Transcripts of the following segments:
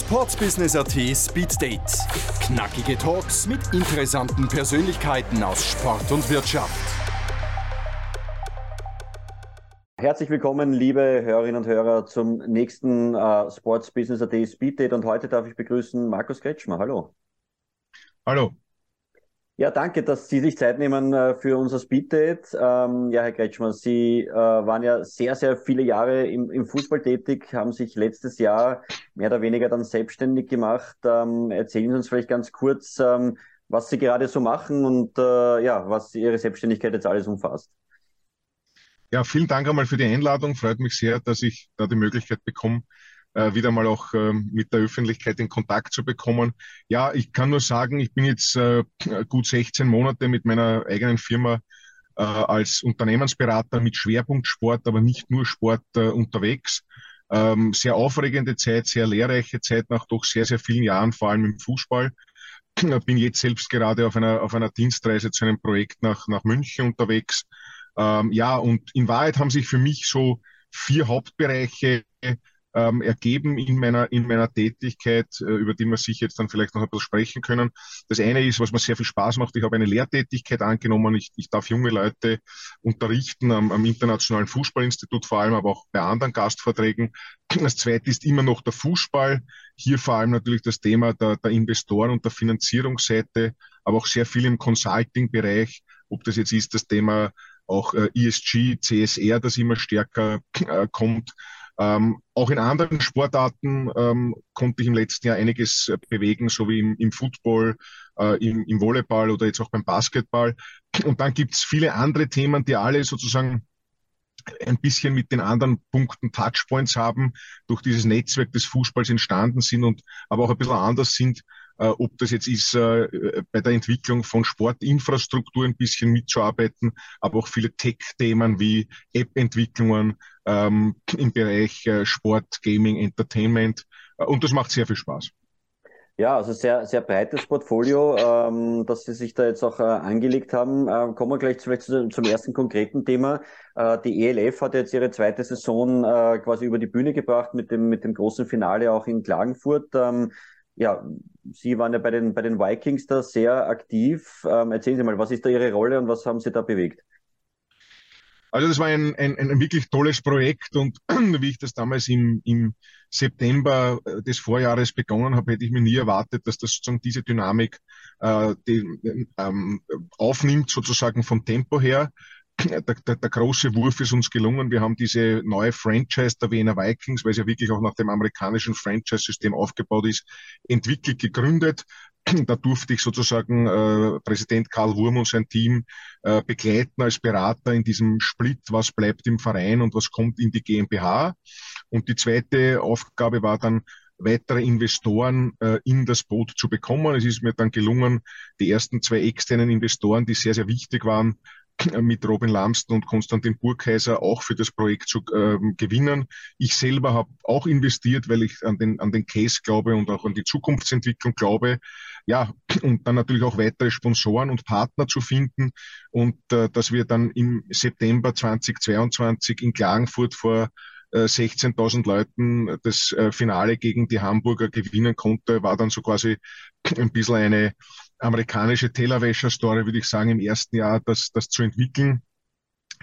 Sportsbusiness.at Speed Date. Knackige Talks mit interessanten Persönlichkeiten aus Sport und Wirtschaft. Herzlich willkommen, liebe Hörerinnen und Hörer, zum nächsten äh, Sportsbusiness.at Speed Date. Und heute darf ich begrüßen Markus Kretschmer. Hallo. Hallo. Ja, danke, dass Sie sich Zeit nehmen äh, für unser Speeddate. Ähm, ja, Herr Kretschmann, Sie äh, waren ja sehr, sehr viele Jahre im, im, Fußball tätig, haben sich letztes Jahr mehr oder weniger dann selbstständig gemacht. Ähm, erzählen Sie uns vielleicht ganz kurz, ähm, was Sie gerade so machen und äh, ja, was Ihre Selbstständigkeit jetzt alles umfasst. Ja, vielen Dank einmal für die Einladung. Freut mich sehr, dass ich da die Möglichkeit bekomme, äh, wieder mal auch äh, mit der Öffentlichkeit in Kontakt zu bekommen. Ja, ich kann nur sagen, ich bin jetzt äh, gut 16 Monate mit meiner eigenen Firma äh, als Unternehmensberater mit Schwerpunkt Sport, aber nicht nur Sport äh, unterwegs. Ähm, sehr aufregende Zeit, sehr lehrreiche Zeit nach doch sehr, sehr vielen Jahren, vor allem im Fußball. Bin jetzt selbst gerade auf einer, auf einer Dienstreise zu einem Projekt nach, nach München unterwegs. Ähm, ja, und in Wahrheit haben sich für mich so vier Hauptbereiche ähm, ergeben in meiner, in meiner Tätigkeit, äh, über die wir sich jetzt dann vielleicht noch bisschen sprechen können. Das eine ist, was mir sehr viel Spaß macht, ich habe eine Lehrtätigkeit angenommen. Ich, ich darf junge Leute unterrichten am, am Internationalen Fußballinstitut vor allem, aber auch bei anderen Gastvorträgen. Das zweite ist immer noch der Fußball. Hier vor allem natürlich das Thema der, der Investoren und der Finanzierungsseite, aber auch sehr viel im Consulting-Bereich, ob das jetzt ist das Thema auch äh, ESG, CSR, das immer stärker äh, kommt. Ähm, auch in anderen Sportarten ähm, konnte ich im letzten Jahr einiges äh, bewegen, so wie im, im Football, äh, im, im, Volleyball oder jetzt auch beim Basketball. Und dann gibt es viele andere Themen, die alle sozusagen ein bisschen mit den anderen Punkten Touchpoints haben, durch dieses Netzwerk des Fußballs entstanden sind und aber auch ein bisschen anders sind, ob das jetzt ist, äh, bei der Entwicklung von Sportinfrastruktur ein bisschen mitzuarbeiten, aber auch viele Tech-Themen wie App-Entwicklungen ähm, im Bereich äh, Sport, Gaming, Entertainment. Äh, und das macht sehr viel Spaß. Ja, also sehr, sehr breites Portfolio, ähm, dass Sie sich da jetzt auch äh, angelegt haben. Äh, kommen wir gleich vielleicht zu, zum ersten konkreten Thema. Äh, die ELF hat jetzt ihre zweite Saison äh, quasi über die Bühne gebracht mit dem, mit dem großen Finale auch in Klagenfurt. Ähm, ja, Sie waren ja bei den, bei den Vikings da sehr aktiv. Ähm, erzählen Sie mal, was ist da Ihre Rolle und was haben Sie da bewegt? Also das war ein, ein, ein wirklich tolles Projekt und wie ich das damals im, im September äh, des Vorjahres begonnen habe, hätte ich mir nie erwartet, dass das sozusagen diese Dynamik äh, die, ähm, aufnimmt, sozusagen vom Tempo her der, der, der große Wurf ist uns gelungen. Wir haben diese neue Franchise der Wiener Vikings, weil es ja wirklich auch nach dem amerikanischen Franchise-System aufgebaut ist, entwickelt, gegründet. Da durfte ich sozusagen äh, Präsident Karl Wurm und sein Team äh, begleiten als Berater in diesem Split, was bleibt im Verein und was kommt in die GmbH. Und die zweite Aufgabe war dann, weitere Investoren äh, in das Boot zu bekommen. Es ist mir dann gelungen, die ersten zwei externen Investoren, die sehr, sehr wichtig waren, mit Robin Lamsten und Konstantin Burkheiser auch für das Projekt zu ähm, gewinnen. Ich selber habe auch investiert, weil ich an den, an den Case glaube und auch an die Zukunftsentwicklung glaube. Ja, und dann natürlich auch weitere Sponsoren und Partner zu finden und äh, dass wir dann im September 2022 in Klagenfurt vor 16.000 äh, Leuten das äh, Finale gegen die Hamburger gewinnen konnte, war dann so quasi ein bisschen eine amerikanische Tellerwäscher-Story, würde ich sagen, im ersten Jahr, das, das zu entwickeln.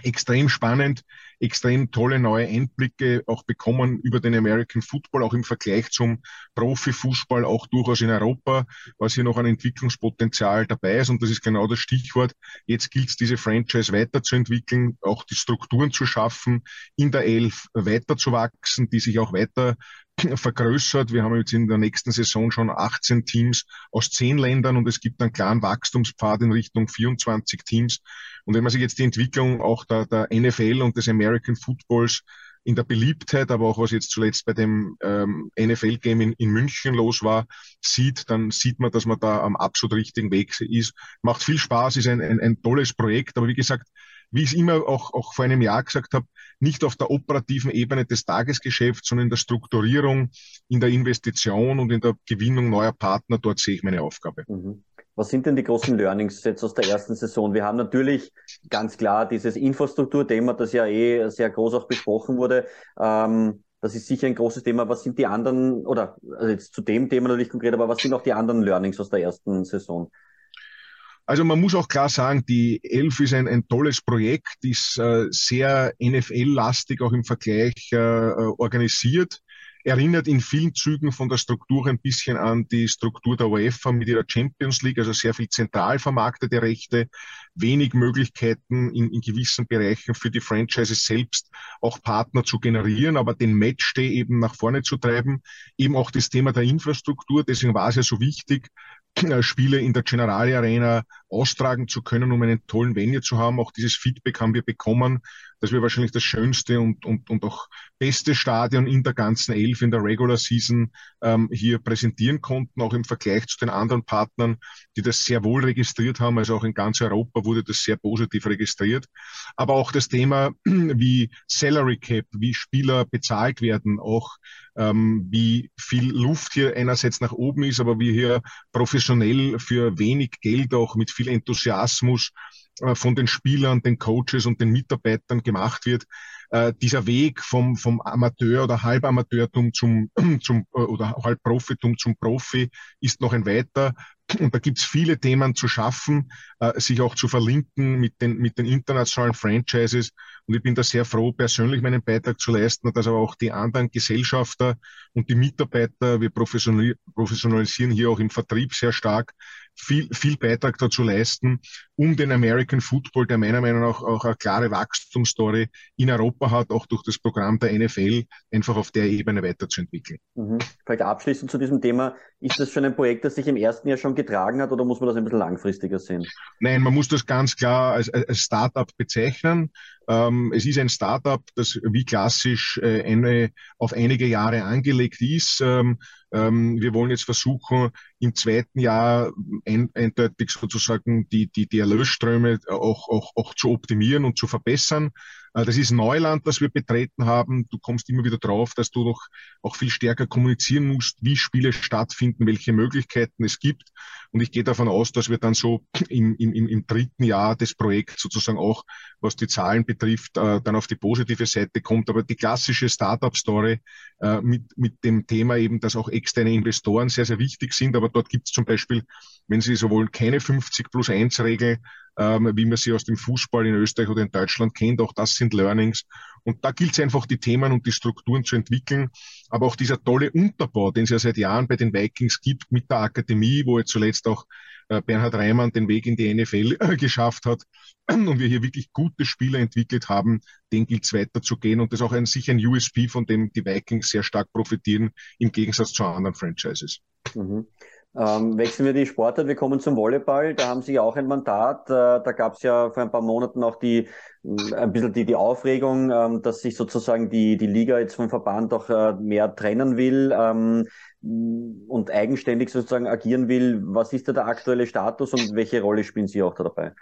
Extrem spannend, extrem tolle neue Einblicke auch bekommen über den American Football, auch im Vergleich zum Profifußball, auch durchaus in Europa, was hier noch ein Entwicklungspotenzial dabei ist. Und das ist genau das Stichwort. Jetzt gilt es, diese Franchise weiterzuentwickeln, auch die Strukturen zu schaffen, in der Elf weiterzuwachsen, die sich auch weiter vergrößert. Wir haben jetzt in der nächsten Saison schon 18 Teams aus 10 Ländern und es gibt einen klaren Wachstumspfad in Richtung 24 Teams. Und wenn man sich jetzt die Entwicklung auch der, der NFL und des American Footballs in der Beliebtheit, aber auch was jetzt zuletzt bei dem ähm, NFL-Game in, in München los war, sieht, dann sieht man, dass man da am absolut richtigen Weg ist. Macht viel Spaß, ist ein, ein, ein tolles Projekt, aber wie gesagt, wie ich es immer auch, auch vor einem Jahr gesagt habe, nicht auf der operativen Ebene des Tagesgeschäfts, sondern in der Strukturierung, in der Investition und in der Gewinnung neuer Partner. Dort sehe ich meine Aufgabe. Mhm. Was sind denn die großen Learnings jetzt aus der ersten Saison? Wir haben natürlich ganz klar dieses Infrastrukturthema, das ja eh sehr groß auch besprochen wurde. Ähm, das ist sicher ein großes Thema. Was sind die anderen, oder also jetzt zu dem Thema natürlich konkret, aber was sind auch die anderen Learnings aus der ersten Saison? Also man muss auch klar sagen, die Elf ist ein, ein tolles Projekt, ist äh, sehr NFL-lastig auch im Vergleich äh, äh organisiert erinnert in vielen Zügen von der Struktur ein bisschen an die Struktur der UEFA mit ihrer Champions League, also sehr viel zentral vermarktete Rechte, wenig Möglichkeiten in, in gewissen Bereichen für die Franchises selbst auch Partner zu generieren, aber den Matchday eben nach vorne zu treiben. Eben auch das Thema der Infrastruktur, deswegen war es ja so wichtig, Spiele in der Generali Arena austragen zu können, um einen tollen Venue zu haben. Auch dieses Feedback haben wir bekommen, dass wir wahrscheinlich das schönste und, und, und auch beste Stadion in der ganzen Elf in der Regular Season ähm, hier präsentieren konnten, auch im Vergleich zu den anderen Partnern, die das sehr wohl registriert haben. Also auch in ganz Europa wurde das sehr positiv registriert. Aber auch das Thema wie Salary Cap, wie Spieler bezahlt werden, auch ähm, wie viel Luft hier einerseits nach oben ist, aber wie hier professionell für wenig Geld auch mit viel Enthusiasmus von den Spielern, den Coaches und den Mitarbeitern gemacht wird. Äh, dieser Weg vom, vom Amateur oder Halbamateurtum zum, zum äh, oder Halbprofitum zum Profi ist noch ein weiter. Und da gibt's viele Themen zu schaffen, äh, sich auch zu verlinken mit den, mit den internationalen Franchises. Und ich bin da sehr froh, persönlich meinen Beitrag zu leisten, dass aber auch die anderen Gesellschafter und die Mitarbeiter, wir professionalisieren hier auch im Vertrieb sehr stark, viel, viel Beitrag dazu leisten, um den American Football, der meiner Meinung nach auch eine klare Wachstumsstory in Europa hat, auch durch das Programm der NFL, einfach auf der Ebene weiterzuentwickeln. Mhm. Vielleicht abschließend zu diesem Thema, ist das schon ein Projekt, das sich im ersten Jahr schon getragen hat oder muss man das ein bisschen langfristiger sehen? Nein, man muss das ganz klar als, als Startup bezeichnen. Ähm, es ist ein Startup, das wie klassisch äh, eine, auf einige Jahre angelegt ist. Ähm, ähm, wir wollen jetzt versuchen, im zweiten Jahr ein, eindeutig sozusagen die, die, die Erlösströme auch, auch, auch zu optimieren und zu verbessern. Äh, das ist Neuland, das wir betreten haben. Du kommst immer wieder drauf, dass du noch auch viel stärker kommunizieren musst, wie Spiele stattfinden, welche Möglichkeiten es gibt. Und ich gehe davon aus, dass wir dann so im, im, im dritten Jahr des Projekts sozusagen auch, was die Zahlen betrifft, äh, dann auf die positive Seite kommt. Aber die klassische Startup-Story äh, mit, mit dem Thema eben, dass auch externe Investoren sehr, sehr wichtig sind. Aber dort gibt es zum Beispiel, wenn Sie so wollen, keine 50 plus 1 Regel, ähm, wie man sie aus dem Fußball in Österreich oder in Deutschland kennt. Auch das sind Learnings. Und da gilt es einfach, die Themen und die Strukturen zu entwickeln. Aber auch dieser tolle Unterbau, den es ja seit Jahren bei den Vikings gibt, mit der Akademie, wo jetzt zuletzt auch äh, Bernhard Reimann den Weg in die NFL äh, geschafft hat und wir hier wirklich gute Spieler entwickelt haben, den gilt es weiterzugehen. Und das ist auch ein, sicher ein USP, von dem die Vikings sehr stark profitieren, im Gegensatz zu anderen Franchises. Mhm. Ähm, wechseln wir die Sportart, wir kommen zum Volleyball. Da haben Sie ja auch ein Mandat. Äh, da gab es ja vor ein paar Monaten auch die, äh, ein bisschen die, die Aufregung, ähm, dass sich sozusagen die, die Liga jetzt vom Verband auch äh, mehr trennen will ähm, und eigenständig sozusagen agieren will. Was ist da der aktuelle Status und welche Rolle spielen Sie auch da dabei?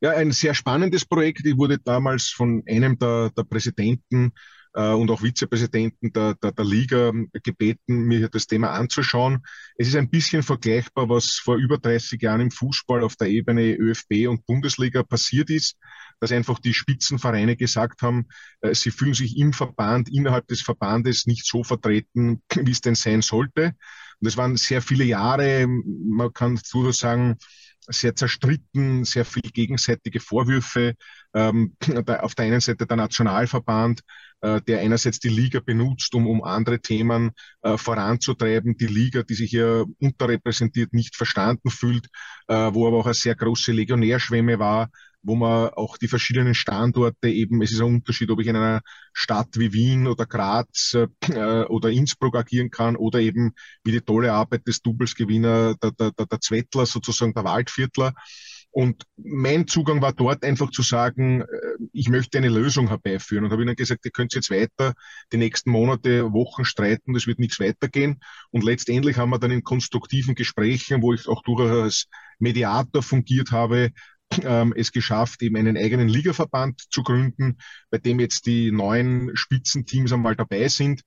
Ja, ein sehr spannendes Projekt. Ich wurde damals von einem der, der Präsidenten und auch Vizepräsidenten der, der, der Liga gebeten, mir das Thema anzuschauen. Es ist ein bisschen vergleichbar, was vor über 30 Jahren im Fußball auf der Ebene ÖFB und Bundesliga passiert ist, dass einfach die Spitzenvereine gesagt haben, äh, sie fühlen sich im Verband, innerhalb des Verbandes nicht so vertreten, wie es denn sein sollte. Und es waren sehr viele Jahre, man kann durchaus sagen, sehr zerstritten, sehr viel gegenseitige Vorwürfe. Ähm, auf der einen Seite der Nationalverband, äh, der einerseits die Liga benutzt, um, um andere Themen äh, voranzutreiben, die Liga, die sich hier unterrepräsentiert, nicht verstanden fühlt, äh, wo aber auch eine sehr große Legionärschwemme war, wo man auch die verschiedenen Standorte eben, es ist ein Unterschied, ob ich in einer Stadt wie Wien oder Graz äh, oder Innsbruck agieren kann oder eben wie die tolle Arbeit des Doublesgewinner, der, der, der, der Zwettler, sozusagen der Waldviertler. Und mein Zugang war dort einfach zu sagen, äh, ich möchte eine Lösung herbeiführen. Und habe ihnen gesagt, ihr könnt jetzt weiter die nächsten Monate, Wochen streiten, es wird nichts weitergehen. Und letztendlich haben wir dann in konstruktiven Gesprächen, wo ich auch durchaus als Mediator fungiert habe, ähm, es geschafft, eben einen eigenen Ligaverband zu gründen, bei dem jetzt die neuen Spitzenteams einmal dabei sind,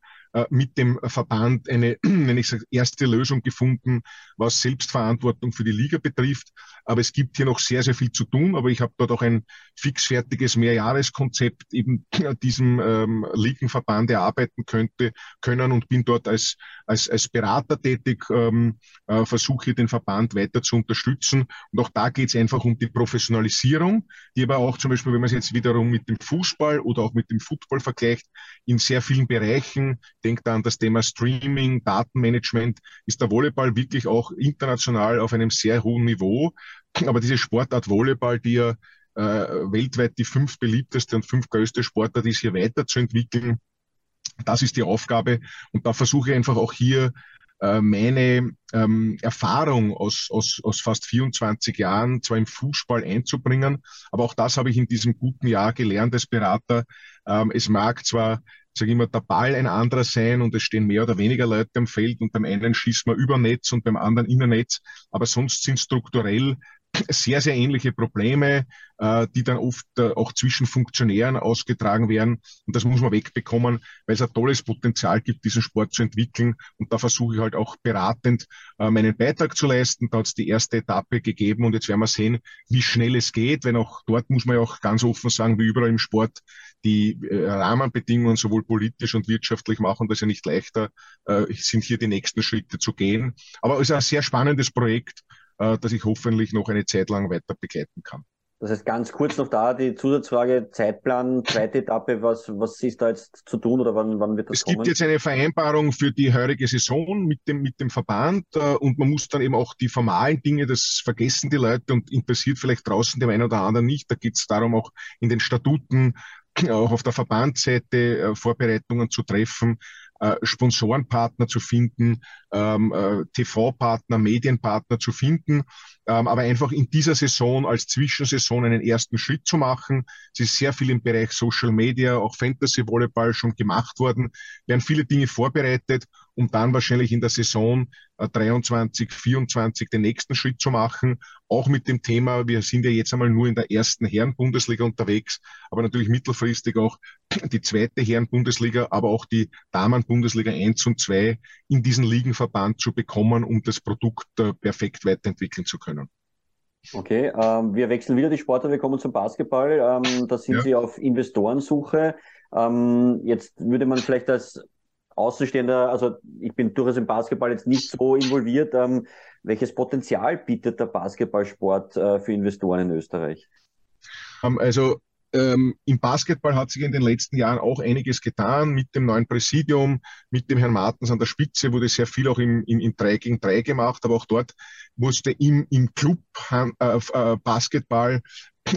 mit dem Verband eine, wenn ich sage, erste Lösung gefunden, was Selbstverantwortung für die Liga betrifft. Aber es gibt hier noch sehr, sehr viel zu tun. Aber ich habe dort auch ein fixfertiges Mehrjahreskonzept eben diesem ähm, Ligenverband erarbeiten könnte, können und bin dort als, als, als Berater tätig, ähm, äh, versuche hier den Verband weiter zu unterstützen. Und auch da geht es einfach um die Professionalisierung, die aber auch zum Beispiel, wenn man es jetzt wiederum mit dem Fußball oder auch mit dem Football vergleicht, in sehr vielen Bereichen, denkt an das Thema Streaming, Datenmanagement, ist der Volleyball wirklich auch international auf einem sehr hohen Niveau. Aber diese Sportart Volleyball, die ja äh, weltweit die fünf beliebteste und fünf größte Sportart ist, hier weiterzuentwickeln, das ist die Aufgabe. Und da versuche ich einfach auch hier äh, meine ähm, Erfahrung aus, aus, aus fast 24 Jahren zwar im Fußball einzubringen, aber auch das habe ich in diesem guten Jahr gelernt als Berater. Ähm, es mag zwar sage immer, der Ball ein anderer sein und es stehen mehr oder weniger Leute am Feld und beim einen schießt man über Netz und beim anderen Innernetz, aber sonst sind strukturell sehr, sehr ähnliche Probleme, äh, die dann oft äh, auch zwischen Funktionären ausgetragen werden. Und das muss man wegbekommen, weil es ein tolles Potenzial gibt, diesen Sport zu entwickeln. Und da versuche ich halt auch beratend äh, meinen Beitrag zu leisten. Da hat es die erste Etappe gegeben und jetzt werden wir sehen, wie schnell es geht, weil auch dort muss man ja auch ganz offen sagen, wie überall im Sport, die äh, Rahmenbedingungen sowohl politisch und wirtschaftlich machen das ja nicht leichter, äh, sind hier die nächsten Schritte zu gehen. Aber es ist ein sehr spannendes Projekt äh, das ich hoffentlich noch eine Zeit lang weiter begleiten kann. Das heißt, ganz kurz noch da die Zusatzfrage, Zeitplan, zweite Etappe, was, was ist da jetzt zu tun oder wann, wann wird das es kommen? Es gibt jetzt eine Vereinbarung für die heurige Saison mit dem, mit dem Verband äh, und man muss dann eben auch die formalen Dinge, das vergessen die Leute und interessiert vielleicht draußen dem einen oder anderen nicht. Da geht es darum, auch in den Statuten, auch auf der Verbandsseite äh, Vorbereitungen zu treffen äh, Sponsorenpartner zu finden, ähm, äh, TV-Partner, Medienpartner zu finden, ähm, aber einfach in dieser Saison als Zwischensaison einen ersten Schritt zu machen. Es ist sehr viel im Bereich Social Media, auch Fantasy Volleyball schon gemacht worden, werden viele Dinge vorbereitet um dann wahrscheinlich in der Saison äh, 23, 24 den nächsten Schritt zu machen. Auch mit dem Thema, wir sind ja jetzt einmal nur in der ersten Herren-Bundesliga unterwegs, aber natürlich mittelfristig auch die zweite Herren-Bundesliga, aber auch die Damen-Bundesliga 1 und 2 in diesen Ligenverband zu bekommen, um das Produkt äh, perfekt weiterentwickeln zu können. Okay, ähm, wir wechseln wieder die Sportart, wir kommen zum Basketball. Ähm, da sind ja. Sie auf Investorensuche. Ähm, jetzt würde man vielleicht als Außenstehender, also ich bin durchaus im Basketball jetzt nicht so involviert. Ähm, welches Potenzial bietet der Basketballsport äh, für Investoren in Österreich? Ähm, also ähm, im Basketball hat sich in den letzten Jahren auch einiges getan mit dem neuen Präsidium, mit dem Herrn Martens an der Spitze wurde sehr viel auch im, im, im 3 gegen 3 gemacht, aber auch dort musste im, im Club äh, äh, Basketball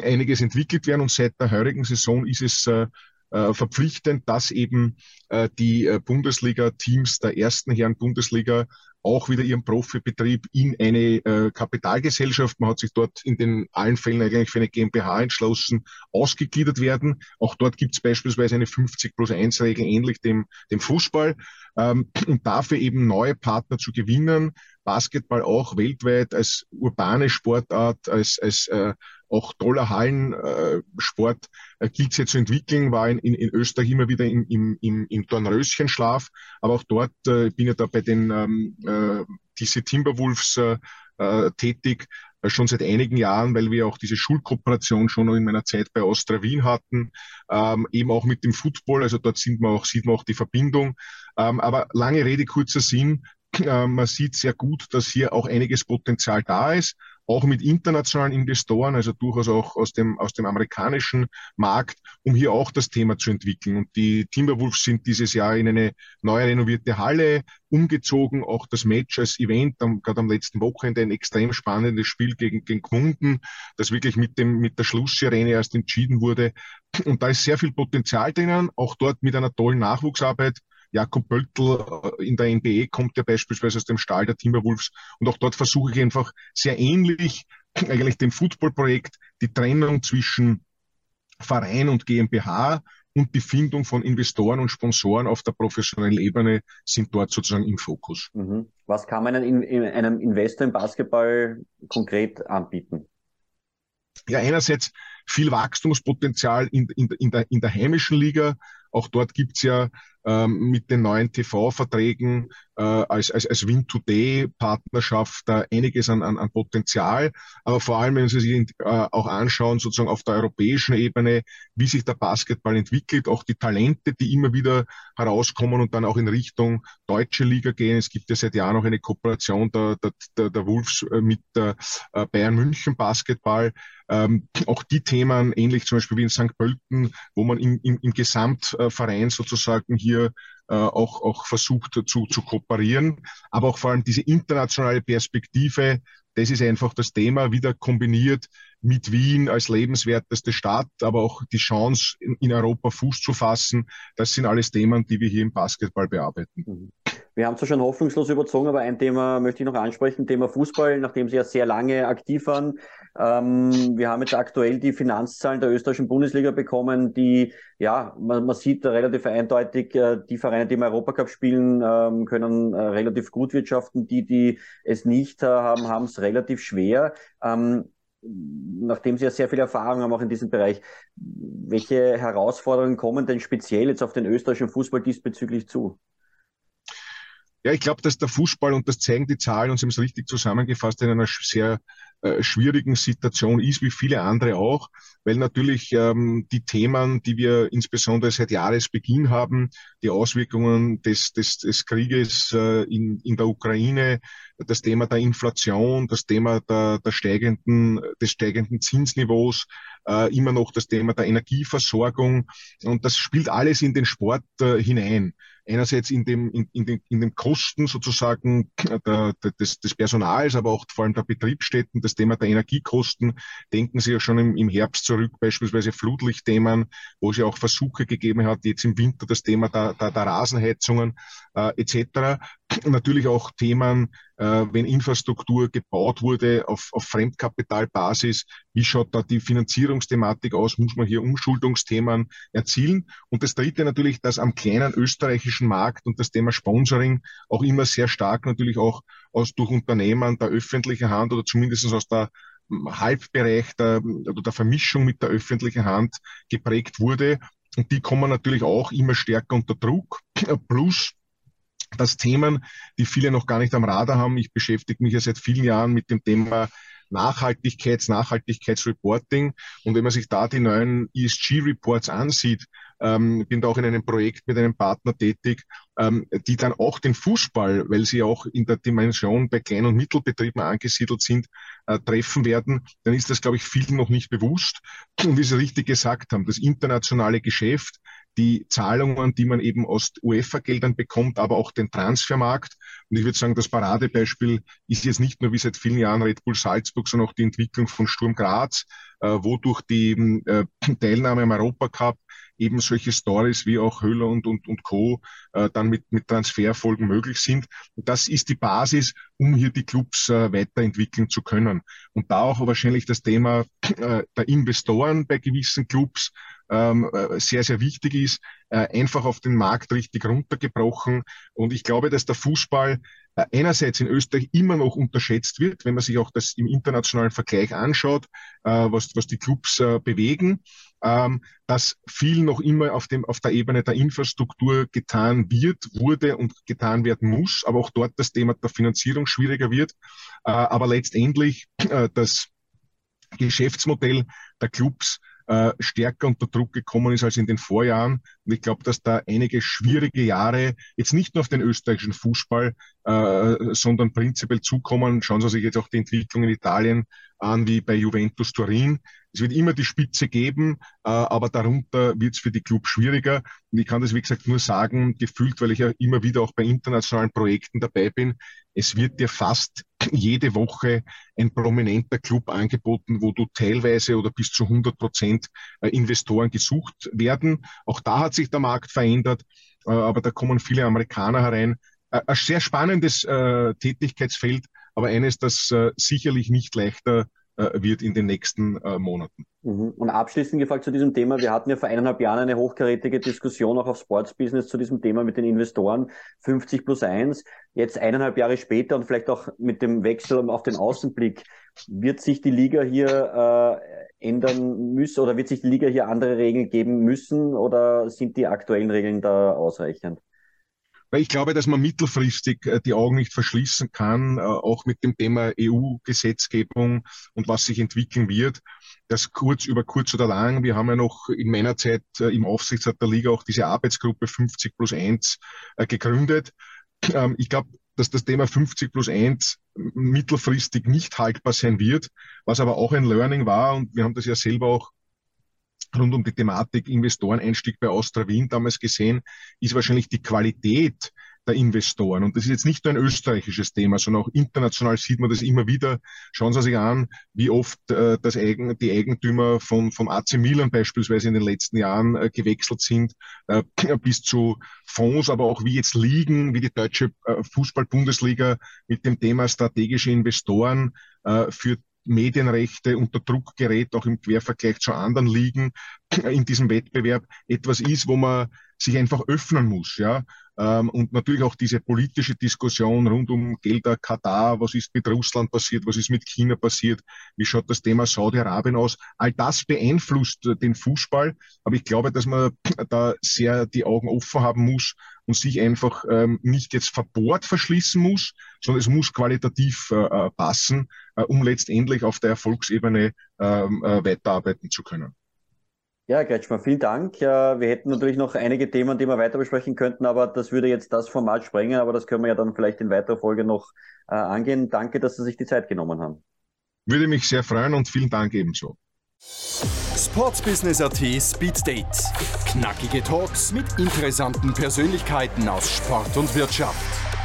einiges entwickelt werden und seit der heurigen Saison ist es äh, äh, verpflichtend, dass eben äh, die äh, Bundesliga-Teams der ersten Herren Bundesliga auch wieder ihren Profibetrieb in eine äh, Kapitalgesellschaft, man hat sich dort in den allen Fällen eigentlich für eine GmbH entschlossen, ausgegliedert werden. Auch dort gibt es beispielsweise eine 50 plus 1 Regel, ähnlich dem, dem Fußball. Ähm, und dafür eben neue Partner zu gewinnen, Basketball auch weltweit als urbane Sportart, als, als äh, auch toller Hallensport äh, gilt es jetzt zu entwickeln, war in, in, in Österreich immer wieder im, im, im, im Dornröschenschlaf, aber auch dort äh, bin ja da bei den ähm, äh, DC Timberwolves äh, äh, tätig, äh, schon seit einigen Jahren, weil wir auch diese Schulkooperation schon in meiner Zeit bei Austria Wien hatten, ähm, eben auch mit dem Football, also dort sind wir auch, sieht man auch die Verbindung. Ähm, aber lange Rede, kurzer Sinn, äh, man sieht sehr gut, dass hier auch einiges Potenzial da ist auch mit internationalen Investoren, also durchaus auch aus dem, aus dem amerikanischen Markt, um hier auch das Thema zu entwickeln. Und die Timberwolves sind dieses Jahr in eine neu renovierte Halle umgezogen. Auch das Match als Event, gerade am letzten Wochenende ein extrem spannendes Spiel gegen, gegen Gmunden, das wirklich mit dem, mit der Schlusssirene erst entschieden wurde. Und da ist sehr viel Potenzial drinnen, auch dort mit einer tollen Nachwuchsarbeit. Jakob Böltl äh, in der NBA kommt ja beispielsweise aus dem Stahl der Timberwolves. Und auch dort versuche ich einfach sehr ähnlich eigentlich dem Footballprojekt die Trennung zwischen Verein und GmbH und die Findung von Investoren und Sponsoren auf der professionellen Ebene sind dort sozusagen im Fokus. Mhm. Was kann man einem, einem Investor im Basketball konkret anbieten? Ja, einerseits viel Wachstumspotenzial in, in, in, der, in der heimischen Liga. Auch dort gibt's ja ähm, mit den neuen TV-Verträgen äh, als, als, als Win-Today-Partnerschaft da einiges an, an, an Potenzial. Aber vor allem, wenn Sie sich äh, auch anschauen, sozusagen auf der europäischen Ebene, wie sich der Basketball entwickelt, auch die Talente, die immer wieder herauskommen und dann auch in Richtung deutsche Liga gehen. Es gibt ja seit Jahren noch eine Kooperation der, der, der, Wolves äh, mit der Bayern München Basketball. Ähm, auch die Themen, ähnlich zum Beispiel wie in St. Pölten, wo man im, im, im Gesamtverein sozusagen hier äh, auch, auch versucht zu, zu kooperieren. Aber auch vor allem diese internationale Perspektive, das ist einfach das Thema, wieder kombiniert mit Wien als lebenswerteste Stadt, aber auch die Chance, in, in Europa Fuß zu fassen. Das sind alles Themen, die wir hier im Basketball bearbeiten. Wir haben zwar schon hoffnungslos überzogen, aber ein Thema möchte ich noch ansprechen, Thema Fußball, nachdem Sie ja sehr lange aktiv waren. Ähm, wir haben jetzt aktuell die Finanzzahlen der österreichischen Bundesliga bekommen, die, ja, man, man sieht relativ eindeutig, äh, die Vereine, die im Europacup spielen, ähm, können äh, relativ gut wirtschaften. Die, die es nicht äh, haben, haben es relativ schwer. Ähm, nachdem Sie ja sehr viel Erfahrung haben auch in diesem Bereich, welche Herausforderungen kommen denn speziell jetzt auf den österreichischen Fußball diesbezüglich zu? Ja, ich glaube, dass der Fußball, und das zeigen die Zahlen, und Sie haben es richtig zusammengefasst, in einer sehr äh, schwierigen Situation ist, wie viele andere auch, weil natürlich ähm, die Themen, die wir insbesondere seit Jahresbeginn haben, die Auswirkungen des, des, des Krieges äh, in, in der Ukraine, das Thema der Inflation, das Thema der, der steigenden, des steigenden Zinsniveaus, äh, immer noch das Thema der Energieversorgung. Und das spielt alles in den Sport äh, hinein. Einerseits in dem, in, in, den, in den Kosten sozusagen der, der, des, des Personals, aber auch vor allem der Betriebsstätten, das Thema der Energiekosten. Denken Sie ja schon im, im Herbst zurück, beispielsweise Flutlichtthemen, wo es ja auch Versuche gegeben hat, jetzt im Winter das Thema der, der, der Rasenheizungen äh, etc. Natürlich auch Themen, wenn Infrastruktur gebaut wurde auf, auf Fremdkapitalbasis, wie schaut da die Finanzierungsthematik aus? Muss man hier Umschuldungsthemen erzielen? Und das Dritte natürlich, dass am kleinen österreichischen Markt und das Thema Sponsoring auch immer sehr stark natürlich auch aus durch Unternehmen der öffentlichen Hand oder zumindest aus der Halbbereich der, oder der Vermischung mit der öffentlichen Hand geprägt wurde. Und die kommen natürlich auch immer stärker unter Druck. Plus dass Themen, die viele noch gar nicht am Radar haben. Ich beschäftige mich ja seit vielen Jahren mit dem Thema Nachhaltigkeits, Nachhaltigkeitsreporting. Und wenn man sich da die neuen ESG-Reports ansieht, ähm, bin da auch in einem Projekt mit einem Partner tätig, ähm, die dann auch den Fußball, weil sie auch in der Dimension bei Klein- und Mittelbetrieben angesiedelt sind, äh, treffen werden, dann ist das, glaube ich, vielen noch nicht bewusst. Und wie Sie richtig gesagt haben, das internationale Geschäft, die Zahlungen, die man eben aus UEFA-Geldern bekommt, aber auch den Transfermarkt. Und ich würde sagen, das Paradebeispiel ist jetzt nicht nur wie seit vielen Jahren Red Bull Salzburg, sondern auch die Entwicklung von Sturm Graz, äh, wodurch die äh, Teilnahme am Europacup eben solche Stories wie auch Höhler und, und, und Co. Äh, dann mit, mit Transferfolgen möglich sind. Und das ist die Basis, um hier die Clubs weiterentwickeln zu können. Und da auch wahrscheinlich das Thema der Investoren bei gewissen Clubs ähm, äh, sehr, sehr wichtig ist, äh, einfach auf den Markt richtig runtergebrochen. Und ich glaube, dass der Fußball äh, einerseits in Österreich immer noch unterschätzt wird, wenn man sich auch das im internationalen Vergleich anschaut, was, was die Clubs bewegen, ähm, dass viel noch immer auf, dem, auf der Ebene der Infrastruktur getan wird, wurde und getan werden muss, aber auch dort das Thema der Finanzierung schwieriger wird. Aber letztendlich das Geschäftsmodell der Clubs äh, stärker unter Druck gekommen ist als in den Vorjahren. Und ich glaube, dass da einige schwierige Jahre jetzt nicht nur auf den österreichischen Fußball, äh, sondern prinzipiell zukommen. Schauen Sie sich jetzt auch die Entwicklung in Italien an, wie bei Juventus Turin. Es wird immer die Spitze geben, äh, aber darunter wird es für die Clubs schwieriger. Und ich kann das, wie gesagt, nur sagen, gefühlt, weil ich ja immer wieder auch bei internationalen Projekten dabei bin. Es wird dir fast jede Woche ein prominenter Club angeboten, wo du teilweise oder bis zu 100 Prozent äh, Investoren gesucht werden. Auch da hat sich der Markt verändert, äh, aber da kommen viele Amerikaner herein. Ein sehr spannendes Tätigkeitsfeld, aber eines, das sicherlich nicht leichter äh, wird in den nächsten äh, Monaten. Mhm. Und abschließend gefragt zu diesem Thema, wir hatten ja vor eineinhalb Jahren eine hochkarätige Diskussion auch auf Sports Business zu diesem Thema mit den Investoren 50 plus 1. Jetzt eineinhalb Jahre später und vielleicht auch mit dem Wechsel auf den Außenblick, Wird sich die Liga hier äh, ändern müssen oder wird sich die Liga hier andere Regeln geben müssen oder sind die aktuellen Regeln da ausreichend? Weil ich glaube, dass man mittelfristig äh, die Augen nicht verschließen kann, äh, auch mit dem Thema EU-Gesetzgebung und was sich entwickeln wird. Das kurz über kurz oder lang, wir haben ja noch in meiner Zeit äh, im Aufsichtsrat der Liga auch diese Arbeitsgruppe 50 plus 1 gegründet. Ähm, ich glaube, dass das Thema 50 plus 1 mittelfristig nicht haltbar sein wird, was aber auch ein Learning war und wir haben das ja selber auch rund um die Thematik Investoreneinstieg bei Austria Wien damals gesehen, ist wahrscheinlich die Qualität der Investoren. Und das ist jetzt nicht nur ein österreichisches Thema, sondern auch international sieht man das immer wieder. Schauen Sie sich an, wie oft äh, das Eigen, die Eigentümer von, vom AC Milan beispielsweise in den letzten Jahren äh, gewechselt sind, äh, bis zu Fonds, aber auch wie jetzt Ligen, wie die deutsche äh, Fußball-Bundesliga mit dem Thema strategische Investoren äh, für Medienrechte unter Druck gerät, auch im Quervergleich zu anderen Ligen in diesem Wettbewerb etwas ist, wo man sich einfach öffnen muss, ja. Ähm, und natürlich auch diese politische Diskussion rund um Gelder Katar, was ist mit Russland passiert, was ist mit China passiert, wie schaut das Thema Saudi-Arabien aus. All das beeinflusst den Fußball, aber ich glaube, dass man da sehr die Augen offen haben muss und sich einfach ähm, nicht jetzt verbohrt verschließen muss, sondern es muss qualitativ äh, äh passen, äh, um letztendlich auf der Erfolgsebene ähm, äh, weiterarbeiten zu können. Ja, Kretschmer, vielen Dank. Wir hätten natürlich noch einige Themen, die wir weiter besprechen könnten, aber das würde jetzt das Format sprengen, aber das können wir ja dann vielleicht in weiterer Folge noch äh, angehen. Danke, dass Sie sich die Zeit genommen haben. Würde mich sehr freuen und vielen Dank ebenso. Sportsbusiness.at Speed Date. Knackige Talks mit interessanten Persönlichkeiten aus Sport und Wirtschaft.